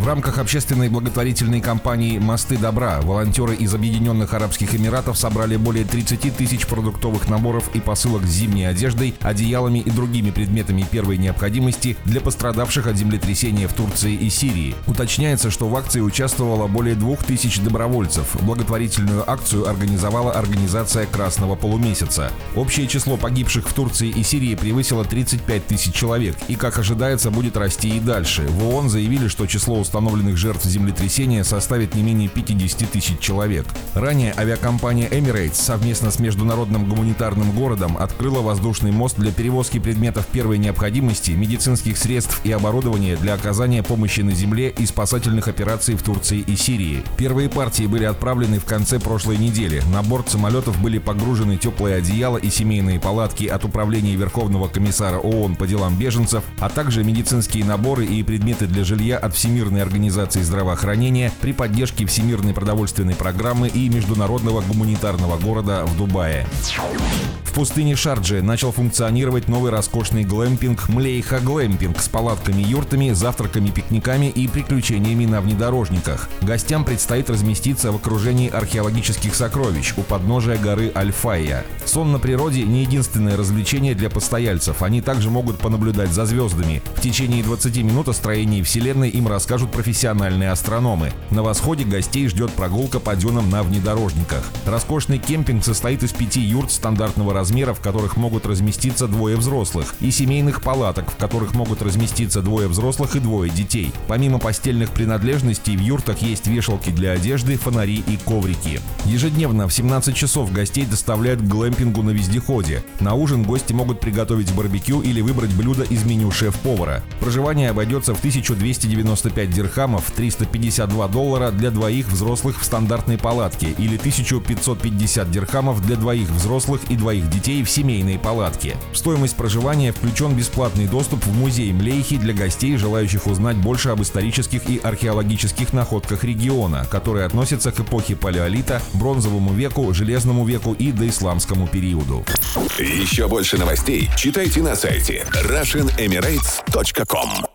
В рамках общественной благотворительной кампании «Мосты добра» волонтеры из Объединенных Арабских Эмиратов собрали более 30 тысяч продуктовых наборов и посылок с зимней одеждой, одеялами и другими предметами первой необходимости для пострадавших от землетрясения в Турции и Сирии. Уточняется, что в акции участвовало более двух тысяч добровольцев. Благотворительную акцию организовала организация «Красного полумесяца». Общее число погибших в Турции и Сирии превысило 35 тысяч человек и, как ожидается, будет расти и дальше. В ООН заявили, что число установленных жертв землетрясения составит не менее 50 тысяч человек. Ранее авиакомпания Emirates совместно с Международным гуманитарным городом открыла воздушный мост для перевозки предметов первой необходимости, медицинских средств и оборудования для оказания помощи на земле и спасательных операций в Турции и Сирии. Первые партии были отправлены в конце прошлой недели. На борт самолетов были погружены теплые одеяла и семейные палатки от Управления Верховного комиссара ООН по делам беженцев, а также медицинские наборы и предметы для жилья от Всемирной Всемирной организации здравоохранения при поддержке Всемирной продовольственной программы и Международного гуманитарного города в Дубае. В пустыне Шарджи начал функционировать новый роскошный глэмпинг Млейха Глэмпинг с палатками-юртами, завтраками-пикниками и приключениями на внедорожниках. Гостям предстоит разместиться в окружении археологических сокровищ у подножия горы Альфая. Сон на природе не единственное развлечение для постояльцев. Они также могут понаблюдать за звездами. В течение 20 минут о строении Вселенной им расскажут профессиональные астрономы. На восходе гостей ждет прогулка по дюнам на внедорожниках. Роскошный кемпинг состоит из пяти юрт стандартного размера, в которых могут разместиться двое взрослых, и семейных палаток, в которых могут разместиться двое взрослых и двое детей. Помимо постельных принадлежностей в юртах есть вешалки для одежды, фонари и коврики. Ежедневно в 17 часов гостей доставляют к глэмпингу на вездеходе. На ужин гости могут приготовить барбекю или выбрать блюдо из меню шеф-повара. Проживание обойдется в 1295 дирхамов, 352 доллара для двоих взрослых в стандартной палатке или 1550 дирхамов для двоих взрослых и двоих детей в семейной палатке. В стоимость проживания включен бесплатный доступ в музей Млейхи для гостей, желающих узнать больше об исторических и археологических находках региона, которые относятся к эпохе палеолита, бронзовому веку, железному веку и доисламскому периоду. Еще больше новостей читайте на сайте RussianEmirates.com